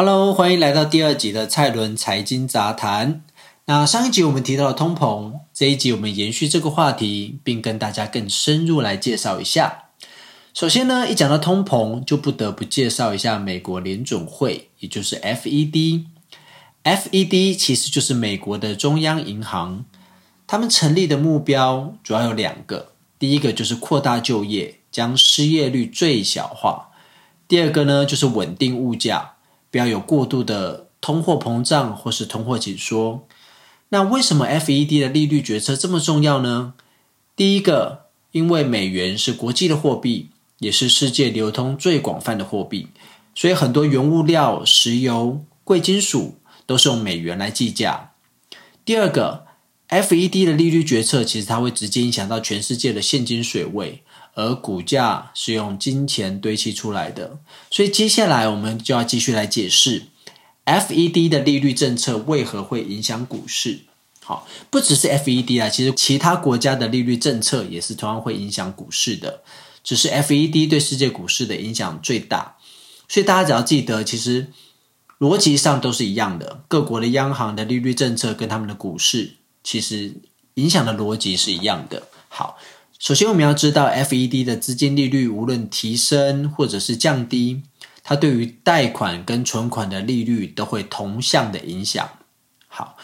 Hello，欢迎来到第二集的蔡伦财经杂谈。那上一集我们提到了通膨，这一集我们延续这个话题，并跟大家更深入来介绍一下。首先呢，一讲到通膨，就不得不介绍一下美国联准会，也就是 FED。FED 其实就是美国的中央银行，他们成立的目标主要有两个，第一个就是扩大就业，将失业率最小化；第二个呢，就是稳定物价。不要有过度的通货膨胀或是通货紧缩。那为什么 FED 的利率决策这么重要呢？第一个，因为美元是国际的货币，也是世界流通最广泛的货币，所以很多原物料、石油、贵金属都是用美元来计价。第二个，FED 的利率决策其实它会直接影响到全世界的现金水位。而股价是用金钱堆砌出来的，所以接下来我们就要继续来解释 FED 的利率政策为何会影响股市。好，不只是 FED 啊，其实其他国家的利率政策也是同样会影响股市的，只是 FED 对世界股市的影响最大。所以大家只要记得，其实逻辑上都是一样的，各国的央行的利率政策跟他们的股市其实影响的逻辑是一样的。好。首先，我们要知道，FED 的资金利率无论提升或者是降低，它对于贷款跟存款的利率都会同向的影响。好，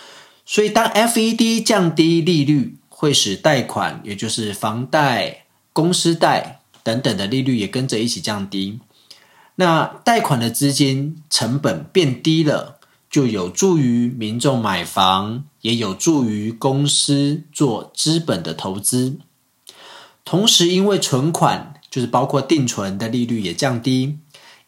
所以当 FED 降低利率，会使贷款，也就是房贷、公司贷等等的利率也跟着一起降低。那贷款的资金成本变低了，就有助于民众买房，也有助于公司做资本的投资。同时，因为存款就是包括定存的利率也降低，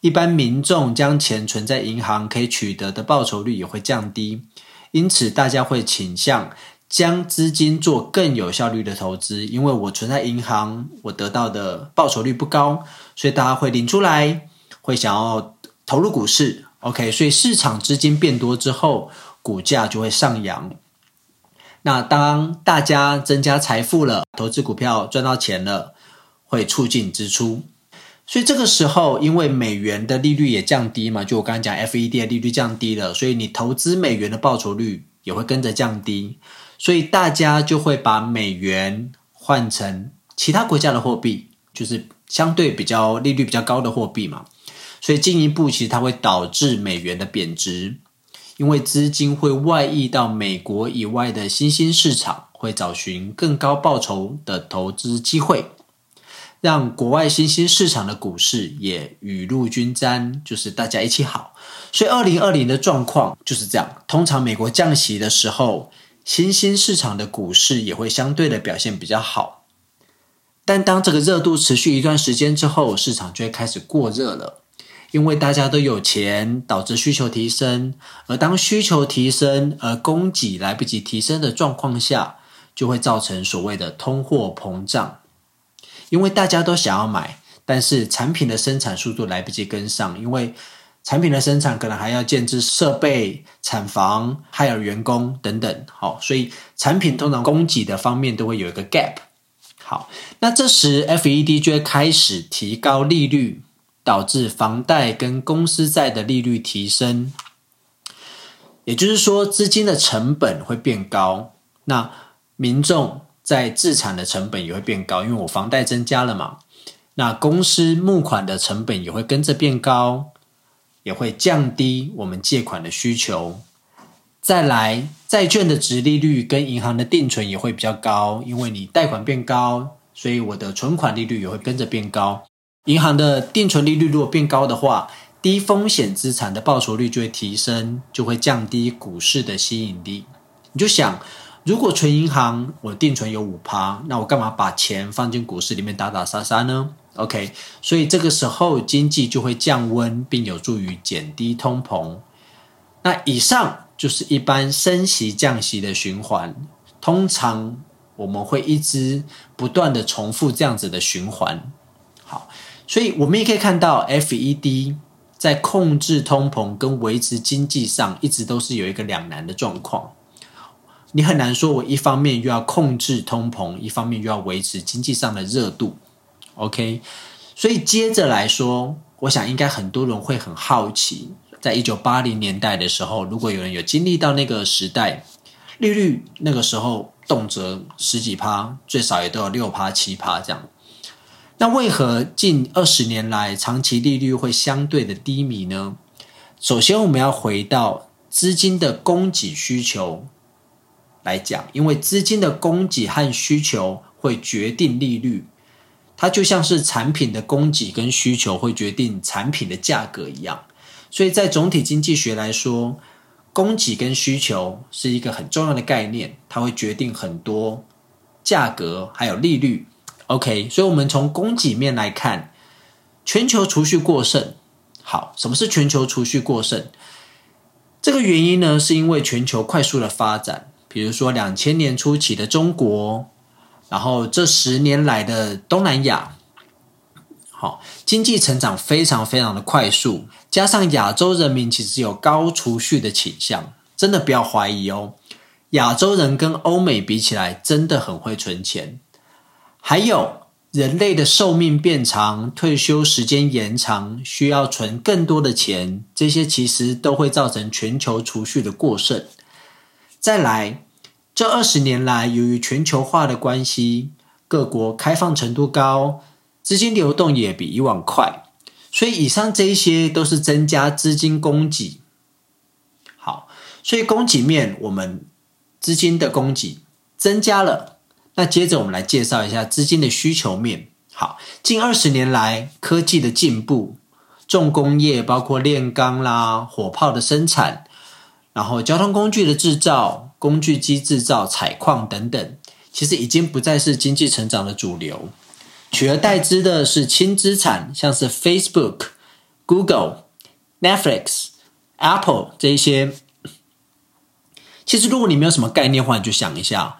一般民众将钱存在银行可以取得的报酬率也会降低，因此大家会倾向将资金做更有效率的投资。因为我存在银行，我得到的报酬率不高，所以大家会领出来，会想要投入股市。OK，所以市场资金变多之后，股价就会上扬。那当大家增加财富了，投资股票赚到钱了，会促进支出。所以这个时候，因为美元的利率也降低嘛，就我刚刚讲，FED 的利率降低了，所以你投资美元的报酬率也会跟着降低。所以大家就会把美元换成其他国家的货币，就是相对比较利率比较高的货币嘛。所以进一步，其实它会导致美元的贬值。因为资金会外溢到美国以外的新兴市场，会找寻更高报酬的投资机会，让国外新兴市场的股市也雨露均沾，就是大家一起好。所以二零二零的状况就是这样。通常美国降息的时候，新兴市场的股市也会相对的表现比较好。但当这个热度持续一段时间之后，市场就会开始过热了。因为大家都有钱，导致需求提升，而当需求提升而供给来不及提升的状况下，就会造成所谓的通货膨胀。因为大家都想要买，但是产品的生产速度来不及跟上，因为产品的生产可能还要建置设备、产房，还有员工等等。好，所以产品通常供给的方面都会有一个 gap。好，那这时 FED 就会开始提高利率。导致房贷跟公司债的利率提升，也就是说，资金的成本会变高。那民众在自产的成本也会变高，因为我房贷增加了嘛。那公司募款的成本也会跟着变高，也会降低我们借款的需求。再来，债券的值利率跟银行的定存也会比较高，因为你贷款变高，所以我的存款利率也会跟着变高。银行的定存利率如果变高的话，低风险资产的报酬率就会提升，就会降低股市的吸引力。你就想，如果存银行我定存有五趴，那我干嘛把钱放进股市里面打打杀杀呢？OK，所以这个时候经济就会降温，并有助于减低通膨。那以上就是一般升息降息的循环，通常我们会一直不断的重复这样子的循环。所以，我们也可以看到，FED 在控制通膨跟维持经济上，一直都是有一个两难的状况。你很难说，我一方面又要控制通膨，一方面又要维持经济上的热度。OK，所以接着来说，我想应该很多人会很好奇在一九八零年代的时候，如果有人有经历到那个时代，利率那个时候动辄十几趴，最少也都有六趴七趴这样。那为何近二十年来长期利率会相对的低迷呢？首先，我们要回到资金的供给需求来讲，因为资金的供给和需求会决定利率，它就像是产品的供给跟需求会决定产品的价格一样。所以在总体经济学来说，供给跟需求是一个很重要的概念，它会决定很多价格还有利率。OK，所以，我们从供给面来看，全球储蓄过剩。好，什么是全球储蓄过剩？这个原因呢，是因为全球快速的发展，比如说两千年初期的中国，然后这十年来的东南亚，好，经济成长非常非常的快速，加上亚洲人民其实有高储蓄的倾向，真的不要怀疑哦，亚洲人跟欧美比起来，真的很会存钱。还有人类的寿命变长，退休时间延长，需要存更多的钱，这些其实都会造成全球储蓄的过剩。再来，这二十年来，由于全球化的关系，各国开放程度高，资金流动也比以往快，所以以上这一些都是增加资金供给。好，所以供给面，我们资金的供给增加了。那接着我们来介绍一下资金的需求面。好，近二十年来，科技的进步，重工业包括炼钢啦、火炮的生产，然后交通工具的制造、工具机制造、采矿等等，其实已经不再是经济成长的主流，取而代之的是轻资产，像是 Facebook、Google、Netflix、Apple 这一些。其实如果你没有什么概念的话，你就想一下。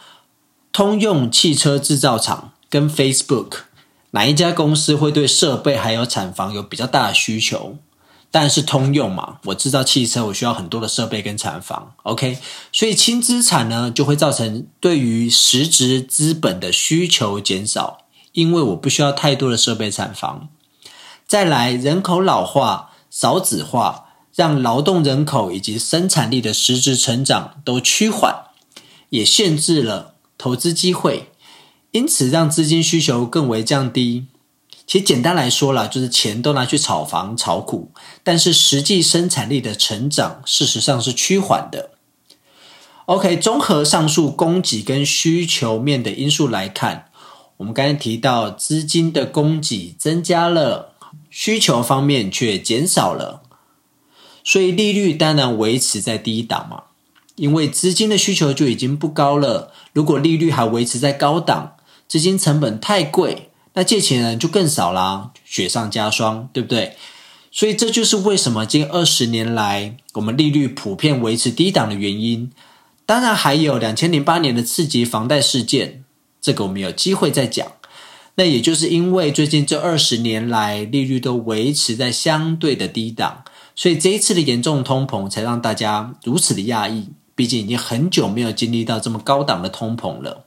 通用汽车制造厂跟 Facebook 哪一家公司会对设备还有产房有比较大的需求？但是通用嘛，我制造汽车，我需要很多的设备跟产房。OK，所以轻资产呢就会造成对于实质资本的需求减少，因为我不需要太多的设备产房。再来，人口老化、少子化，让劳动人口以及生产力的实质成长都趋缓，也限制了。投资机会，因此让资金需求更为降低。其实简单来说啦，就是钱都拿去炒房炒股，但是实际生产力的成长事实上是趋缓的。OK，综合上述供给跟需求面的因素来看，我们刚才提到资金的供给增加了，需求方面却减少了，所以利率当然维持在低档嘛。因为资金的需求就已经不高了，如果利率还维持在高档，资金成本太贵，那借钱人就更少啦，雪上加霜，对不对？所以这就是为什么近二十年来我们利率普遍维持低档的原因。当然还有两千零八年的刺激房贷事件，这个我们有机会再讲。那也就是因为最近这二十年来利率都维持在相对的低档，所以这一次的严重通膨才让大家如此的讶异。毕竟已经很久没有经历到这么高档的通膨了。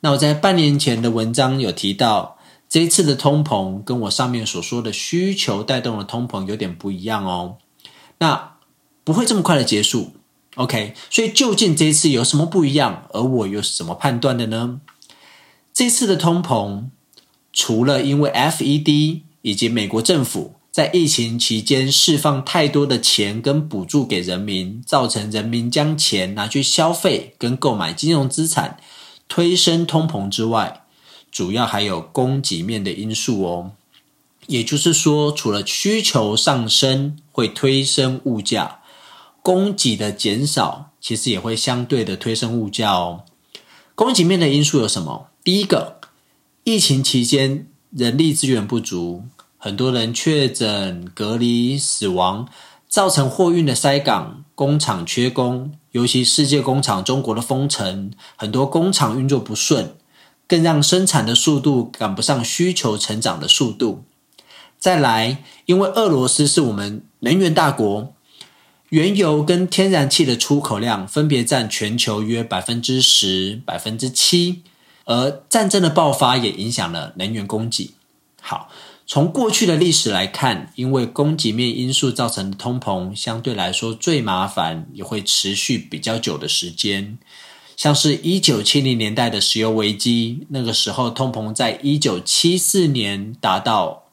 那我在半年前的文章有提到，这一次的通膨跟我上面所说的需求带动的通膨有点不一样哦。那不会这么快的结束，OK？所以究竟这一次有什么不一样？而我又是怎么判断的呢？这次的通膨，除了因为 FED 以及美国政府。在疫情期间释放太多的钱跟补助给人民，造成人民将钱拿去消费跟购买金融资产，推升通膨之外，主要还有供给面的因素哦。也就是说，除了需求上升会推升物价，供给的减少其实也会相对的推升物价哦。供给面的因素有什么？第一个，疫情期间人力资源不足。很多人确诊、隔离、死亡，造成货运的塞港，工厂缺工，尤其世界工厂中国的封城，很多工厂运作不顺，更让生产的速度赶不上需求成长的速度。再来，因为俄罗斯是我们能源大国，原油跟天然气的出口量分别占全球约百分之十、百分之七，而战争的爆发也影响了能源供给。好。从过去的历史来看，因为供给面因素造成的通膨相对来说最麻烦，也会持续比较久的时间。像是一九七零年代的石油危机，那个时候通膨在一九七四年达到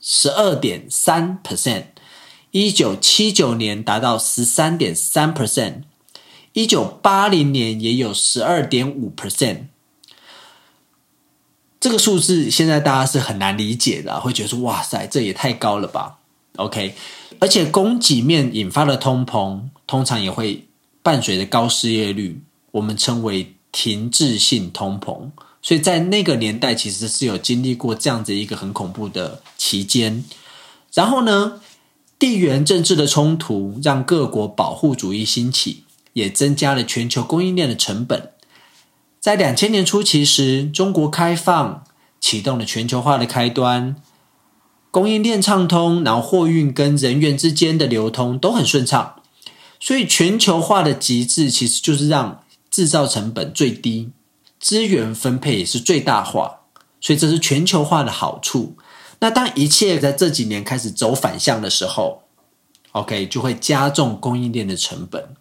十二点三 percent，一九七九年达到十三点三 percent，一九八零年也有十二点五 percent。这个数字现在大家是很难理解的，会觉得说哇塞，这也太高了吧？OK，而且供给面引发的通膨，通常也会伴随着高失业率。我们称为停滞性通膨，所以在那个年代其实是有经历过这样子一个很恐怖的期间。然后呢，地缘政治的冲突让各国保护主义兴起，也增加了全球供应链的成本。在两千年初期时，中国开放启动了全球化的开端，供应链畅通，然后货运跟人员之间的流通都很顺畅。所以全球化的极致其实就是让制造成本最低，资源分配也是最大化，所以这是全球化的好处。那当一切在这几年开始走反向的时候，OK 就会加重供应链的成本，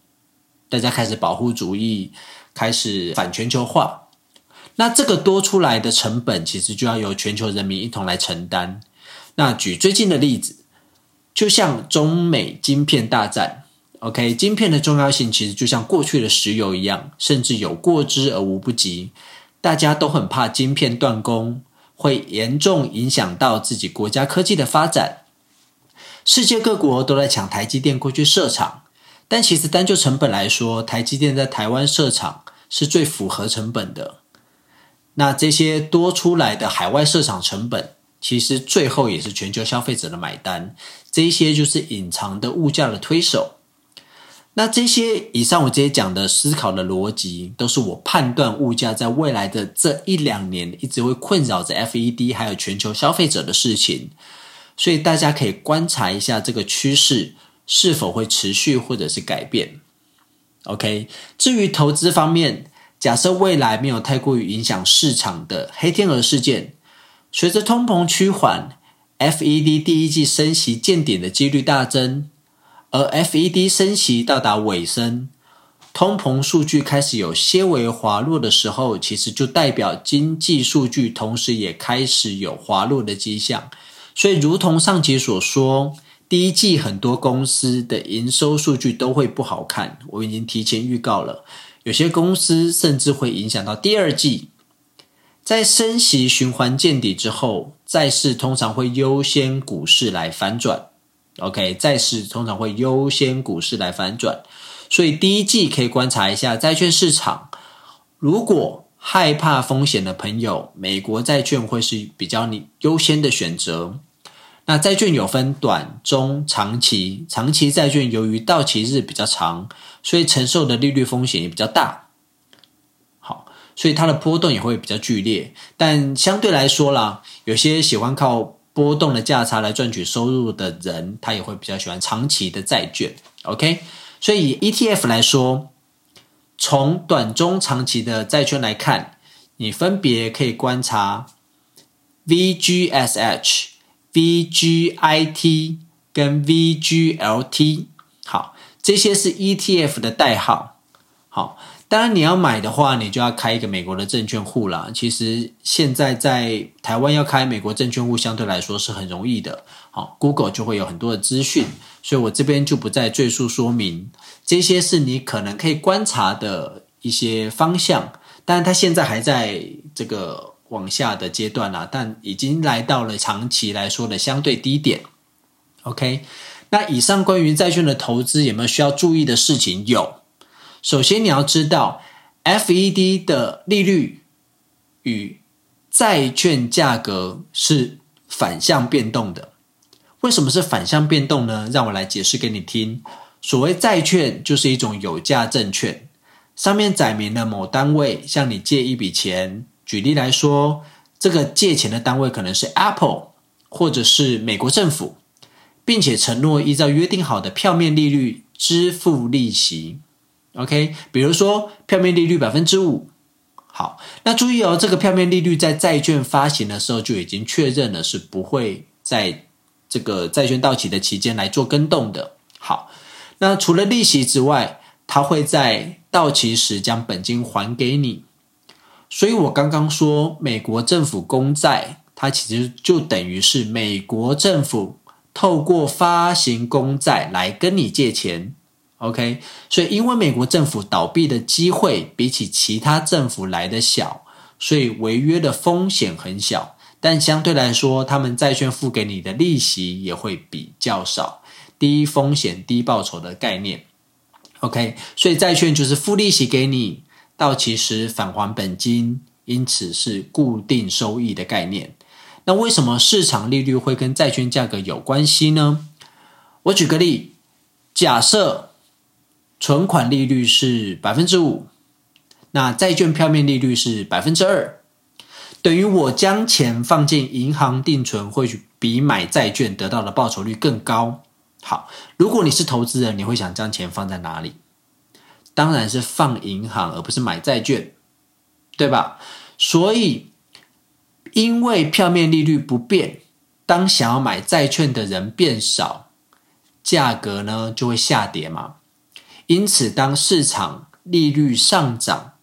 大家开始保护主义，开始反全球化。那这个多出来的成本，其实就要由全球人民一同来承担。那举最近的例子，就像中美晶片大战。OK，晶片的重要性其实就像过去的石油一样，甚至有过之而无不及。大家都很怕晶片断供会严重影响到自己国家科技的发展。世界各国都在抢台积电过去设厂，但其实单就成本来说，台积电在台湾设厂是最符合成本的。那这些多出来的海外市场成本，其实最后也是全球消费者的买单。这些就是隐藏的物价的推手。那这些以上我这些讲的思考的逻辑，都是我判断物价在未来的这一两年一直会困扰着 FED 还有全球消费者的事情，所以大家可以观察一下这个趋势是否会持续或者是改变。OK，至于投资方面，假设未来没有太过于影响市场的黑天鹅事件，随着通膨趋缓，FED 第一季升息见顶的几率大增。而 FED 升息到达尾声，通膨数据开始有些微滑落的时候，其实就代表经济数据同时也开始有滑落的迹象。所以，如同上集所说，第一季很多公司的营收数据都会不好看。我已经提前预告了，有些公司甚至会影响到第二季。在升息循环见底之后，债市通常会优先股市来反转。OK，债市通常会优先股市来反转，所以第一季可以观察一下债券市场。如果害怕风险的朋友，美国债券会是比较你优先的选择。那债券有分短、中、长期，长期债券由于到期日比较长，所以承受的利率风险也比较大。好，所以它的波动也会比较剧烈。但相对来说啦，有些喜欢靠。波动的价差来赚取收入的人，他也会比较喜欢长期的债券。OK，所以以 ETF 来说，从短中长期的债券来看，你分别可以观察 VGSH、VGIT 跟 VGLT。好，这些是 ETF 的代号。好。当然，你要买的话，你就要开一个美国的证券户啦。其实现在在台湾要开美国证券户，相对来说是很容易的。好，Google 就会有很多的资讯，所以我这边就不再赘述说明。这些是你可能可以观察的一些方向，但它现在还在这个往下的阶段啦，但已经来到了长期来说的相对低点。OK，那以上关于债券的投资有没有需要注意的事情？有。首先，你要知道，FED 的利率与债券价格是反向变动的。为什么是反向变动呢？让我来解释给你听。所谓债券，就是一种有价证券，上面载明了某单位向你借一笔钱。举例来说，这个借钱的单位可能是 Apple，或者是美国政府，并且承诺依照约定好的票面利率支付利息。OK，比如说票面利率百分之五，好，那注意哦，这个票面利率在债券发行的时候就已经确认了，是不会在这个债券到期的期间来做更动的。好，那除了利息之外，它会在到期时将本金还给你。所以我刚刚说，美国政府公债，它其实就等于是美国政府透过发行公债来跟你借钱。OK，所以因为美国政府倒闭的机会比起其他政府来的小，所以违约的风险很小，但相对来说，他们债券付给你的利息也会比较少，低风险低报酬的概念。OK，所以债券就是付利息给你，到期时返还本金，因此是固定收益的概念。那为什么市场利率会跟债券价格有关系呢？我举个例，假设。存款利率是百分之五，那债券票面利率是百分之二，等于我将钱放进银行定存，会比买债券得到的报酬率更高。好，如果你是投资人，你会想将钱放在哪里？当然是放银行，而不是买债券，对吧？所以，因为票面利率不变，当想要买债券的人变少，价格呢就会下跌嘛。因此，当市场利率上涨，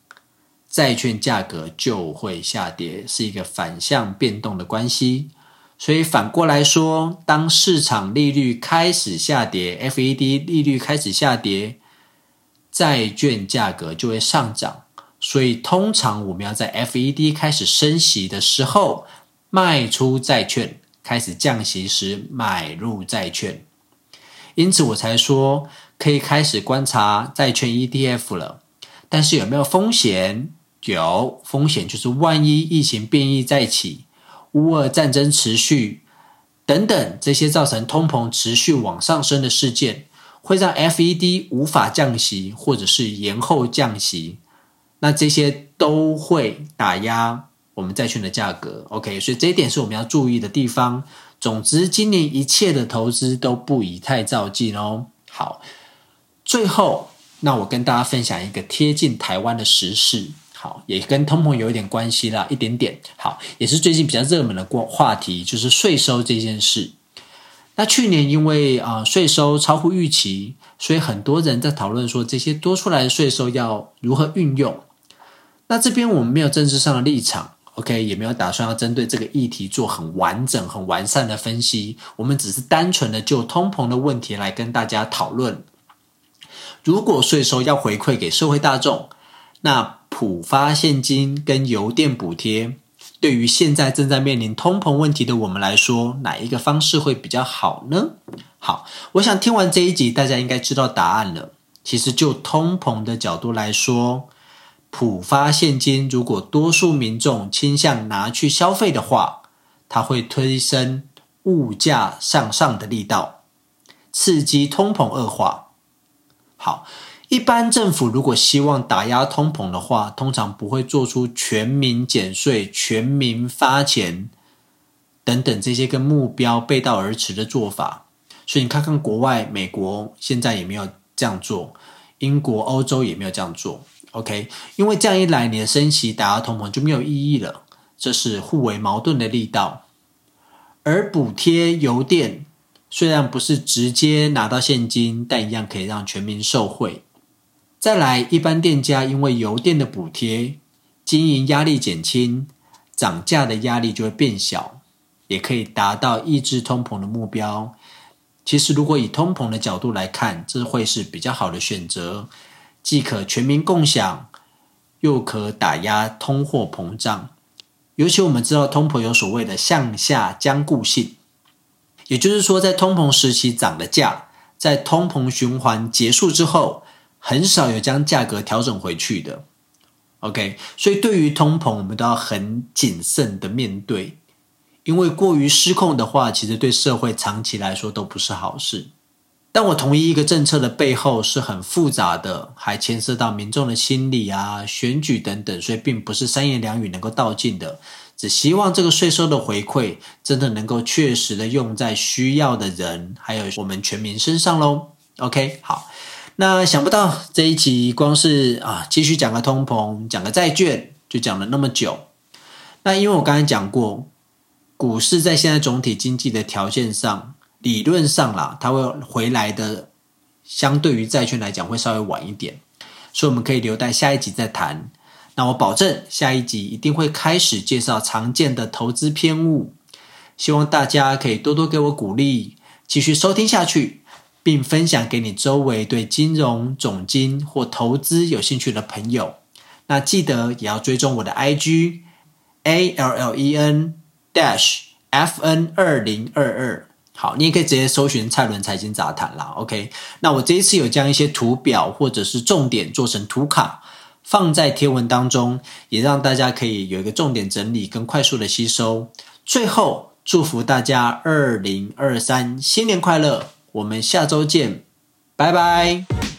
债券价格就会下跌，是一个反向变动的关系。所以反过来说，当市场利率开始下跌，FED 利率开始下跌，债券价格就会上涨。所以通常我们要在 FED 开始升息的时候卖出债券，开始降息时买入债券。因此我才说。可以开始观察债券 ETF 了，但是有没有风险？有风险，就是万一疫情变异再起，乌俄战争持续等等这些造成通膨持续往上升的事件，会让 FED 无法降息，或者是延后降息，那这些都会打压我们债券的价格。OK，所以这一点是我们要注意的地方。总之，今年一切的投资都不宜太照进哦。好。最后，那我跟大家分享一个贴近台湾的时事，好，也跟通膨有一点关系啦，一点点。好，也是最近比较热门的过话题，就是税收这件事。那去年因为啊税收超乎预期，所以很多人在讨论说这些多出来的税收要如何运用。那这边我们没有政治上的立场，OK，也没有打算要针对这个议题做很完整、很完善的分析。我们只是单纯的就通膨的问题来跟大家讨论。如果税收要回馈给社会大众，那普发现金跟油电补贴，对于现在正在面临通膨问题的我们来说，哪一个方式会比较好呢？好，我想听完这一集，大家应该知道答案了。其实就通膨的角度来说，普发现金如果多数民众倾向拿去消费的话，它会推升物价向上的力道，刺激通膨恶化。好，一般政府如果希望打压通膨的话，通常不会做出全民减税、全民发钱等等这些跟目标背道而驰的做法。所以你看看国外，美国现在也没有这样做，英国、欧洲也没有这样做。OK，因为这样一来，你的升息打压通膨就没有意义了，这是互为矛盾的力道。而补贴油电。虽然不是直接拿到现金，但一样可以让全民受惠。再来，一般店家因为油电的补贴，经营压力减轻，涨价的压力就会变小，也可以达到抑制通膨的目标。其实，如果以通膨的角度来看，这会是比较好的选择，既可全民共享，又可打压通货膨胀。尤其我们知道，通膨有所谓的向下僵固性。也就是说，在通膨时期涨的价，在通膨循环结束之后，很少有将价格调整回去的。OK，所以对于通膨，我们都要很谨慎的面对，因为过于失控的话，其实对社会长期来说都不是好事。但我同意，一个政策的背后是很复杂的，还牵涉到民众的心理啊、选举等等，所以并不是三言两语能够道尽的。只希望这个税收的回馈真的能够确实的用在需要的人，还有我们全民身上喽。OK，好，那想不到这一集光是啊，继续讲个通膨，讲个债券，就讲了那么久。那因为我刚才讲过，股市在现在总体经济的条件上，理论上啦，它会回来的，相对于债券来讲会稍微晚一点，所以我们可以留待下一集再谈。那我保证下一集一定会开始介绍常见的投资偏误，希望大家可以多多给我鼓励，继续收听下去，并分享给你周围对金融、总金或投资有兴趣的朋友。那记得也要追踪我的 IG A L L E N dash F N 二零二二。好，你也可以直接搜寻蔡伦财经杂谈啦。OK，那我这一次有将一些图表或者是重点做成图卡。放在贴文当中，也让大家可以有一个重点整理跟快速的吸收。最后，祝福大家二零二三新年快乐！我们下周见，拜拜。